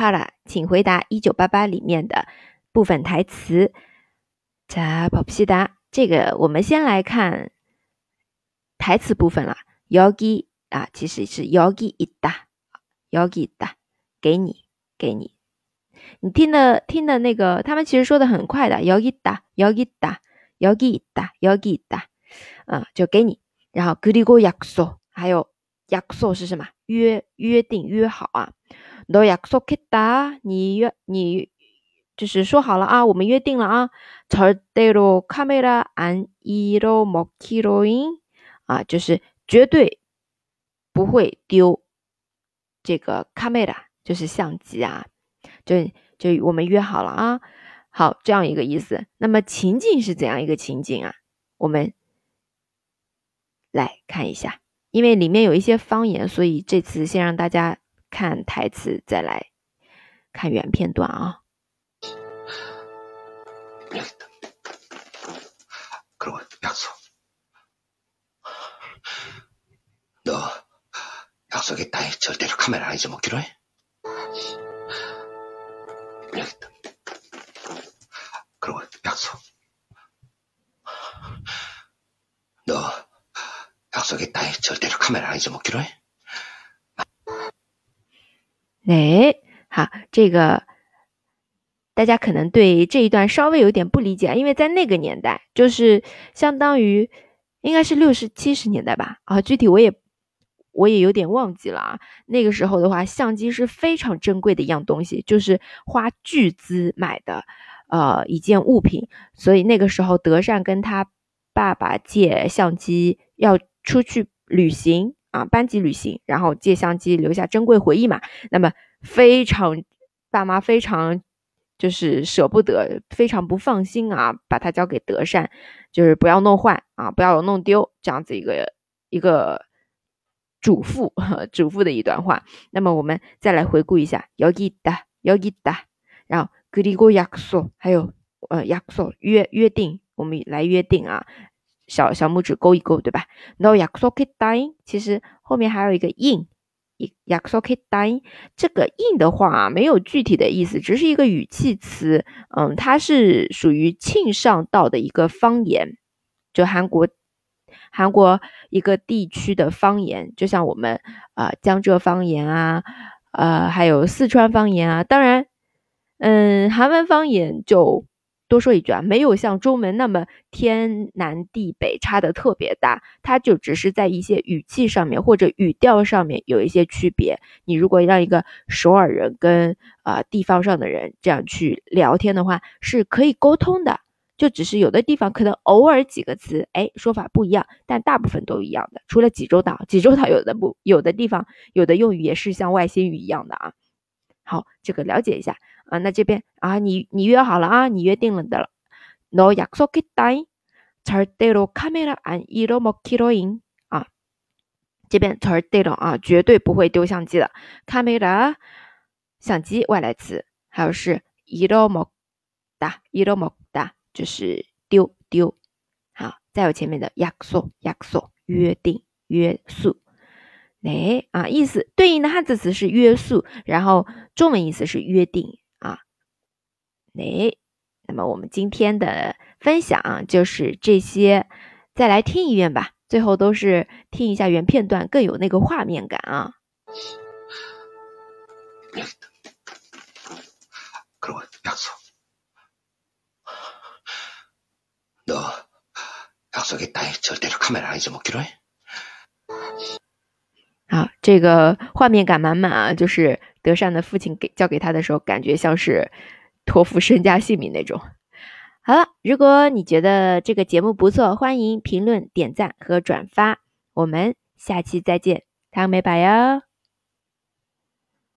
帕拉，请回答一九八八里面的部分台词。查跑皮达，这个我们先来看台词部分了。yogi 啊，其实是 yogi 一打，yogi 打，给你，给你。你听的听的那个，他们其实说的很快的，yogi 打，yogi 打，yogi 打，yogi 打，啊，就给你。然后그리고약속还有약속是什么？约约定约好啊。 너약속했 다， 你约你就是说好了啊，我们约定了啊。절대로카메라안잃어먹기로 인， 啊，就是绝对不会丢这个카메라就是相机啊。就就我们约好了啊。好，这样一个意思。那么情境是怎样一个情境啊？我们来看一下，因为里面有一些方言，所以这次先让大家 看台词，再来看原片段啊。그리고약속너약속했다해절대로카메라안잊어먹기로해여기있다그리고약속너약속했다해절대로카메라안잊어먹기로해 哎，好，这个大家可能对这一段稍微有点不理解，因为在那个年代，就是相当于应该是六十七十年代吧，啊，具体我也我也有点忘记了啊。那个时候的话，相机是非常珍贵的一样东西，就是花巨资买的，呃，一件物品。所以那个时候，德善跟他爸爸借相机要出去旅行。啊，班级旅行，然后借相机留下珍贵回忆嘛。那么非常爸妈非常就是舍不得，非常不放心啊，把它交给德善，就是不要弄坏啊，不要弄丢，这样子一个一个嘱咐嘱咐的一段话。那么我们再来回顾一下，여기 다， 여기 다， 然后그리고약 속， 还有呃약속约约定，我们来约定啊。 小小拇指勾一勾对吧？noya sokitai 其实后面还有一个 inyea exokitai 这个 in 的话没有具体的意思只是一个语气词嗯它是属于庆尚道的一个方言就韩国韩国一个地区的方言就像我们啊江浙方言啊呃还有四川方言啊。当然嗯韩文方言就多说一句啊，没有像中文那么天南地北差的特别大，它就只是在一些语气上面或者语调上面有一些区别。你如果让一个首尔人跟啊地方上的人这样去聊天的话，是可以沟通的。就只是有的地方可能偶尔几个词，哎，说法不一样，但大部分都一样的。除了济州岛，济州岛有的不有的地方有的用语也是像外星语一样的啊。好，这个了解一下。啊，那这边啊，你你约好了啊，你约定了的了。너약속했다잉절대로카메라안잃어먹기로 인。 啊，这边절대로啊，绝对不会丢相机的。카메라相机外来词，还有是잃어먹 다， 잃어먹 다， 就是丢丢。好，再有前面的약 속， 약 속， 约定约束。 哎啊，意思对应的汉字词是约束，然后中文意思是约定。哎，那么我们今天的分享就是这些，再来听一遍吧。最后都是听一下原片段，更有那个画面感啊。그리고약속너약속했다해절대로카메라안잊어먹기로 해。 这个画面感满满啊，就是德善的父亲给交给他的时候，感觉像是。托付身家性命那种。好了，如果你觉得这个节目不错，欢迎评论、点赞和转发。我们下期再见，汤美白哟。